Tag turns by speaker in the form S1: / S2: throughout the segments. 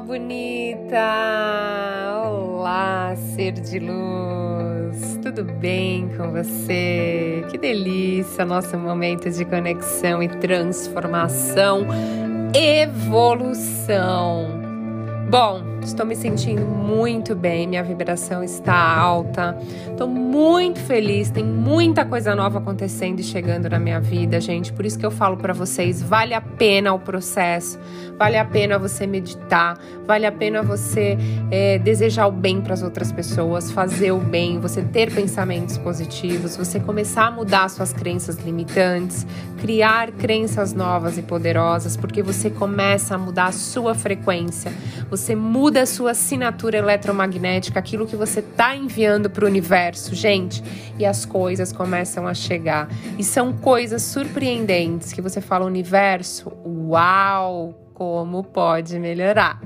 S1: bonita! Olá, ser de luz! Tudo bem com você? Que delícia nosso momento de conexão e transformação, evolução. Bom, estou me sentindo muito bem, minha vibração está alta. Estou muito feliz, tem muita coisa nova acontecendo e chegando na minha vida, gente. Por isso que eu falo para vocês, vale a pena o processo, vale a pena você meditar, vale a pena você é, desejar o bem para as outras pessoas, fazer o bem, você ter pensamentos positivos, você começar a mudar suas crenças limitantes, criar crenças novas e poderosas, porque você começa a mudar a sua frequência. Você você muda a sua assinatura eletromagnética, aquilo que você está enviando para o universo, gente, e as coisas começam a chegar. E são coisas surpreendentes que você fala, universo, uau, como pode melhorar.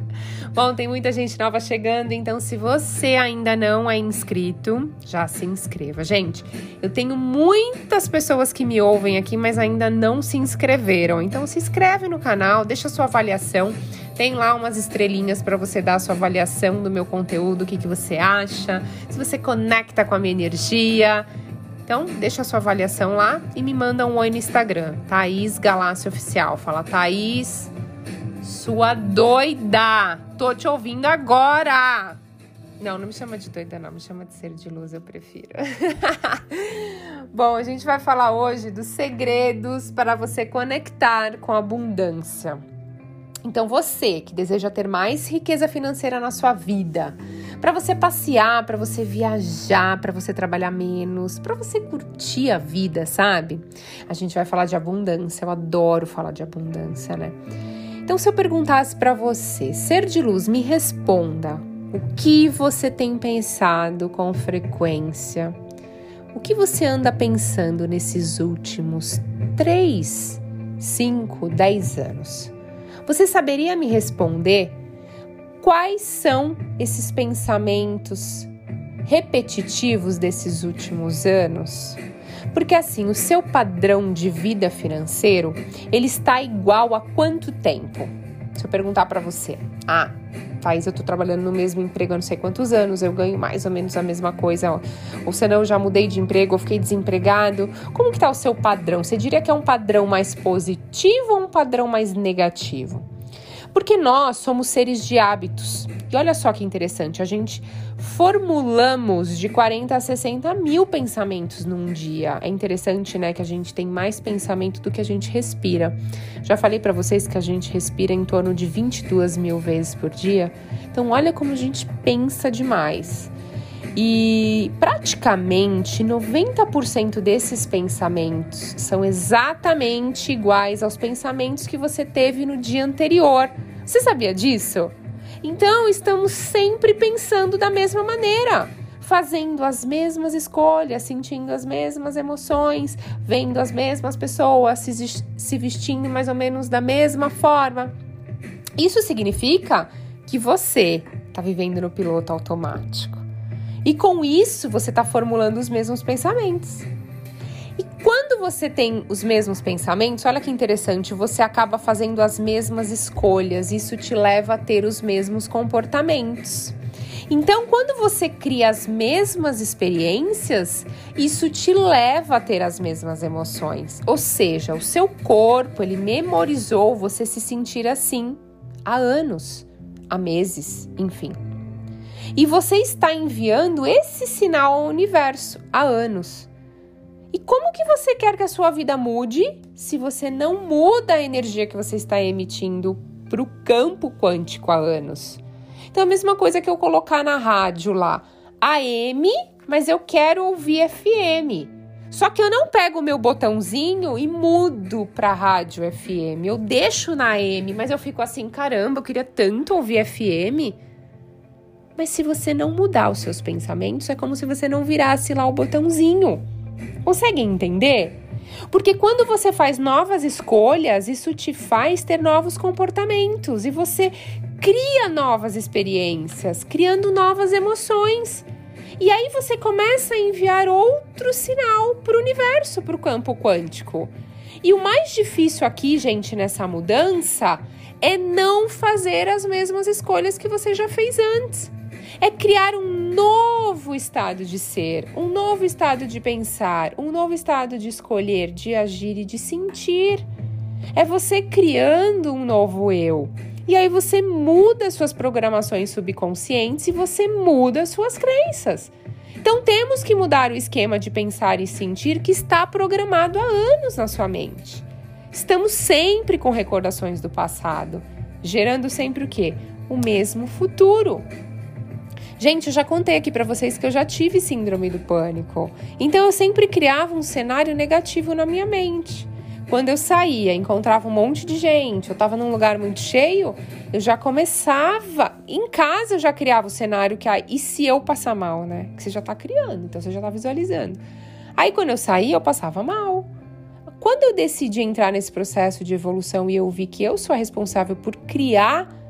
S1: Bom, tem muita gente nova chegando, então se você ainda não é inscrito, já se inscreva. Gente, eu tenho muitas pessoas que me ouvem aqui, mas ainda não se inscreveram. Então se inscreve no canal, deixa sua avaliação. Tem lá umas estrelinhas para você dar a sua avaliação do meu conteúdo, o que, que você acha, se você conecta com a minha energia. Então, deixa a sua avaliação lá e me manda um oi no Instagram, Thaís Galácio Oficial. Fala, Thaís, sua doida! Tô te ouvindo agora! Não, não me chama de doida, não. Me chama de ser de luz, eu prefiro. Bom, a gente vai falar hoje dos segredos para você conectar com a abundância. Então, você que deseja ter mais riqueza financeira na sua vida, para você passear, para você viajar, para você trabalhar menos, para você curtir a vida, sabe? A gente vai falar de abundância. Eu adoro falar de abundância, né? Então, se eu perguntasse para você, ser de luz, me responda. O que você tem pensado com frequência? O que você anda pensando nesses últimos 3, 5, 10 anos? Você saberia me responder quais são esses pensamentos repetitivos desses últimos anos? Porque assim, o seu padrão de vida financeiro, ele está igual a quanto tempo? Se eu perguntar para você, ah, Thais, eu tô trabalhando no mesmo emprego há não sei quantos anos, eu ganho mais ou menos a mesma coisa, ou senão eu já mudei de emprego, eu fiquei desempregado. Como que tá o seu padrão? Você diria que é um padrão mais positivo ou um padrão mais negativo? Porque nós somos seres de hábitos. E olha só que interessante, a gente formulamos de 40 a 60 mil pensamentos num dia. É interessante, né, que a gente tem mais pensamento do que a gente respira. Já falei para vocês que a gente respira em torno de 22 mil vezes por dia. Então, olha como a gente pensa demais. E praticamente 90% desses pensamentos são exatamente iguais aos pensamentos que você teve no dia anterior. Você sabia disso? Então, estamos sempre pensando da mesma maneira, fazendo as mesmas escolhas, sentindo as mesmas emoções, vendo as mesmas pessoas, se, vestindo mais ou menos da mesma forma. Isso significa que você está vivendo no piloto automático. E com isso, você está formulando os mesmos pensamentos. E quando você tem os mesmos pensamentos, olha que interessante, você acaba fazendo as mesmas escolhas, isso te leva a ter os mesmos comportamentos. Então, quando você cria as mesmas experiências, isso te leva a ter as mesmas emoções. Ou seja, o seu corpo, ele memorizou você se sentir assim há anos, há meses, enfim. E você está enviando esse sinal ao universo há anos. E como que você quer que a sua vida mude se você não muda a energia que você está emitindo para o campo quântico há anos? Então, a mesma coisa que eu colocar na rádio lá, AM, mas eu quero ouvir FM. Só que eu não pego o meu botãozinho e mudo para rádio FM. Eu deixo na AM, mas eu fico assim, caramba, eu queria tanto ouvir FM. Mas se você não mudar os seus pensamentos, é como se você não virasse lá o botãozinho. Conseguem entender? Porque quando você faz novas escolhas, isso te faz ter novos comportamentos e você cria novas experiências, criando novas emoções. E aí você começa a enviar outro sinal para o universo, para o campo quântico. E o mais difícil aqui, gente, nessa mudança é não fazer as mesmas escolhas que você já fez antes. É criar um novo estado de ser, um novo estado de pensar, um novo estado de escolher, de agir e de sentir. É você criando um novo eu. E aí você muda suas programações subconscientes e você muda suas crenças. Então temos que mudar o esquema de pensar e sentir que está programado há anos na sua mente. Estamos sempre com recordações do passado, gerando sempre o quê? O mesmo futuro. Gente, eu já contei aqui para vocês que eu já tive síndrome do pânico. Então eu sempre criava um cenário negativo na minha mente. Quando eu saía, encontrava um monte de gente, eu estava num lugar muito cheio, eu já começava, em casa eu já criava o cenário que, ah, e se eu passar mal, né? Que você já está criando, então você já está visualizando. Aí quando eu saía, eu passava mal. Quando eu decidi entrar nesse processo de evolução e eu vi que eu sou a responsável por criar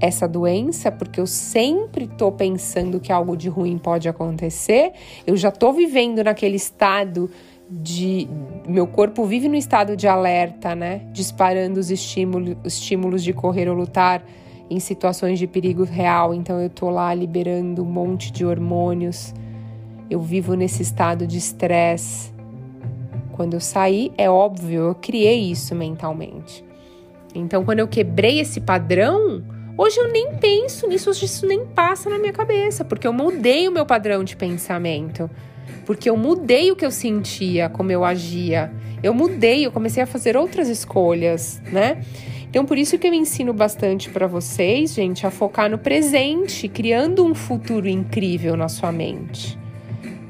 S1: essa doença, porque eu sempre estou pensando que algo de ruim pode acontecer, eu já estou vivendo naquele estado de. Meu corpo vive no estado de alerta, né? Disparando os estímulos, estímulos de correr ou lutar em situações de perigo real. Então eu tô lá liberando um monte de hormônios. Eu vivo nesse estado de estresse. Quando eu saí, é óbvio, eu criei isso mentalmente. Então, quando eu quebrei esse padrão, hoje eu nem penso nisso, hoje isso nem passa na minha cabeça, porque eu mudei o meu padrão de pensamento porque eu mudei o que eu sentia, como eu agia. Eu mudei, eu comecei a fazer outras escolhas, né? Então, por isso que eu ensino bastante para vocês, gente, a focar no presente, criando um futuro incrível na sua mente.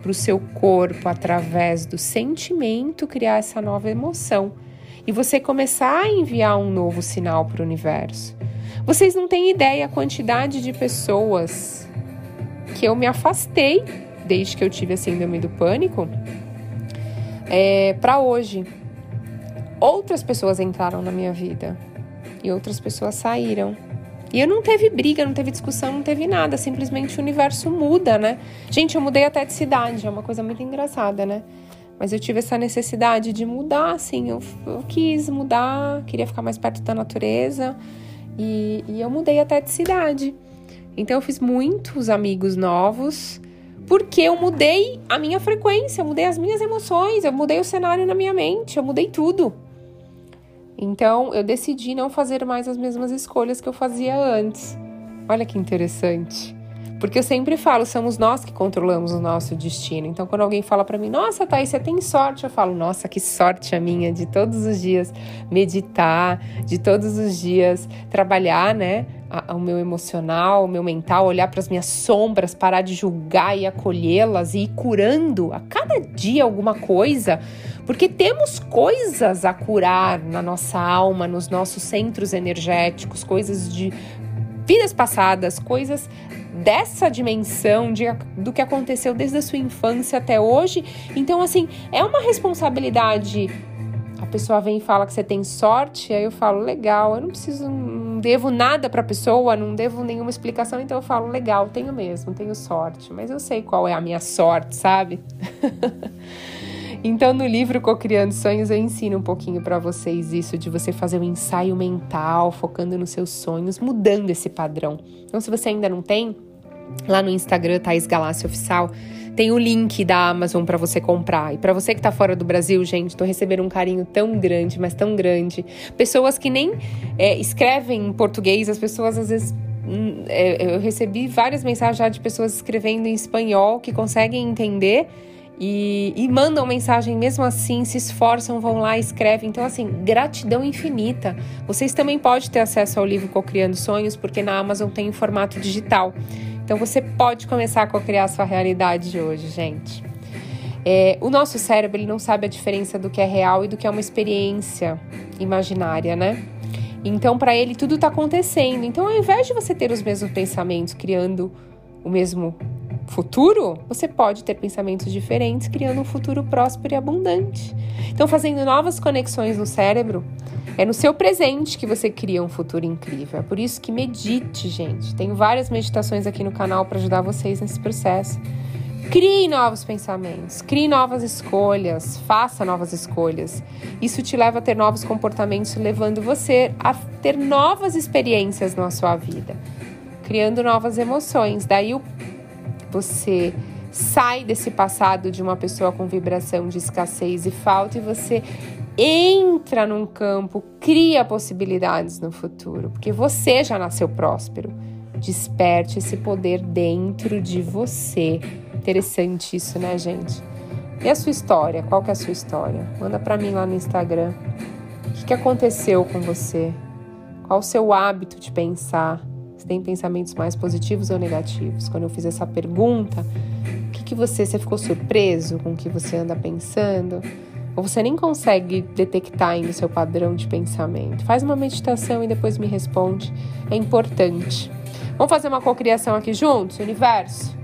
S1: Para o seu corpo, através do sentimento, criar essa nova emoção. E você começar a enviar um novo sinal para o universo. Vocês não têm ideia a quantidade de pessoas que eu me afastei desde que eu tive a síndrome do pânico, é, para hoje. Outras pessoas entraram na minha vida e outras pessoas saíram. E eu não teve briga, não teve discussão, não teve nada. Simplesmente o universo muda, né? Gente, eu mudei até de cidade, é uma coisa muito engraçada, né? Mas eu tive essa necessidade de mudar, assim. Eu, eu quis mudar, queria ficar mais perto da natureza. E, e eu mudei até de cidade. Então eu fiz muitos amigos novos porque eu mudei a minha frequência, eu mudei as minhas emoções, eu mudei o cenário na minha mente, eu mudei tudo. Então eu decidi não fazer mais as mesmas escolhas que eu fazia antes. Olha que interessante. Porque eu sempre falo, somos nós que controlamos o nosso destino. Então, quando alguém fala para mim, nossa, Thaís, você tem sorte, eu falo, nossa, que sorte a minha de todos os dias meditar, de todos os dias trabalhar, né? o meu emocional, o meu mental, olhar para as minhas sombras, parar de julgar e acolhê-las e ir curando a cada dia alguma coisa, porque temos coisas a curar na nossa alma, nos nossos centros energéticos, coisas de vidas passadas, coisas dessa dimensão de, do que aconteceu desde a sua infância até hoje. Então, assim, é uma responsabilidade a pessoa vem e fala que você tem sorte, aí eu falo, legal, eu não preciso, não devo nada para a pessoa, não devo nenhuma explicação, então eu falo, legal, tenho mesmo, tenho sorte, mas eu sei qual é a minha sorte, sabe? então no livro Cocriando Sonhos eu ensino um pouquinho para vocês isso de você fazer um ensaio mental, focando nos seus sonhos, mudando esse padrão. Então se você ainda não tem, lá no Instagram Thais Galácia Oficial, tem o link da Amazon para você comprar. E para você que tá fora do Brasil, gente, tô recebendo um carinho tão grande, mas tão grande. Pessoas que nem é, escrevem em português, as pessoas às vezes hum, é, eu recebi várias mensagens já de pessoas escrevendo em espanhol que conseguem entender e, e, mandam mensagem mesmo assim, se esforçam, vão lá, escrevem. Então, assim, gratidão infinita. Vocês também podem ter acesso ao livro Cocriando Sonhos, porque na Amazon tem em formato digital. Então você pode começar a criar a sua realidade de hoje, gente. É, o nosso cérebro ele não sabe a diferença do que é real e do que é uma experiência imaginária, né? Então, para ele, tudo está acontecendo. Então, ao invés de você ter os mesmos pensamentos, criando o mesmo futuro, você pode ter pensamentos diferentes, criando um futuro próspero e abundante. Então, fazendo novas conexões no cérebro, é no seu presente que você cria um futuro incrível. É por isso que medite, gente. Tenho várias meditações aqui no canal para ajudar vocês nesse processo. Crie novos pensamentos, crie novas escolhas, faça novas escolhas. Isso te leva a ter novos comportamentos, levando você a ter novas experiências na sua vida, criando novas emoções. Daí você sai desse passado de uma pessoa com vibração de escassez e falta e você entra num campo, cria possibilidades no futuro, porque você já nasceu próspero. Desperte esse poder dentro de você. Interessante isso, né, gente? E a sua história? Qual que é a sua história? Manda para mim lá no Instagram. O que, que aconteceu com você? Qual o seu hábito de pensar? Tem pensamentos mais positivos ou negativos? Quando eu fiz essa pergunta, o que, que você, você ficou surpreso com o que você anda pensando? Ou você nem consegue detectar ainda o seu padrão de pensamento? Faz uma meditação e depois me responde. É importante. Vamos fazer uma cocriação aqui juntos, universo?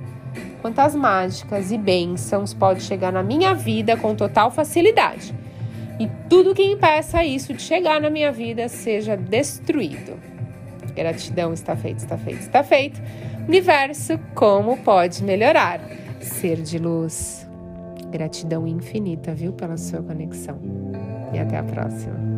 S1: Quantas mágicas e bênçãos pode chegar na minha vida com total facilidade? E tudo que impeça isso de chegar na minha vida seja destruído. Gratidão está feito, está feito, está feito. Universo, como pode melhorar? Ser de luz. Gratidão infinita, viu, pela sua conexão. E até a próxima.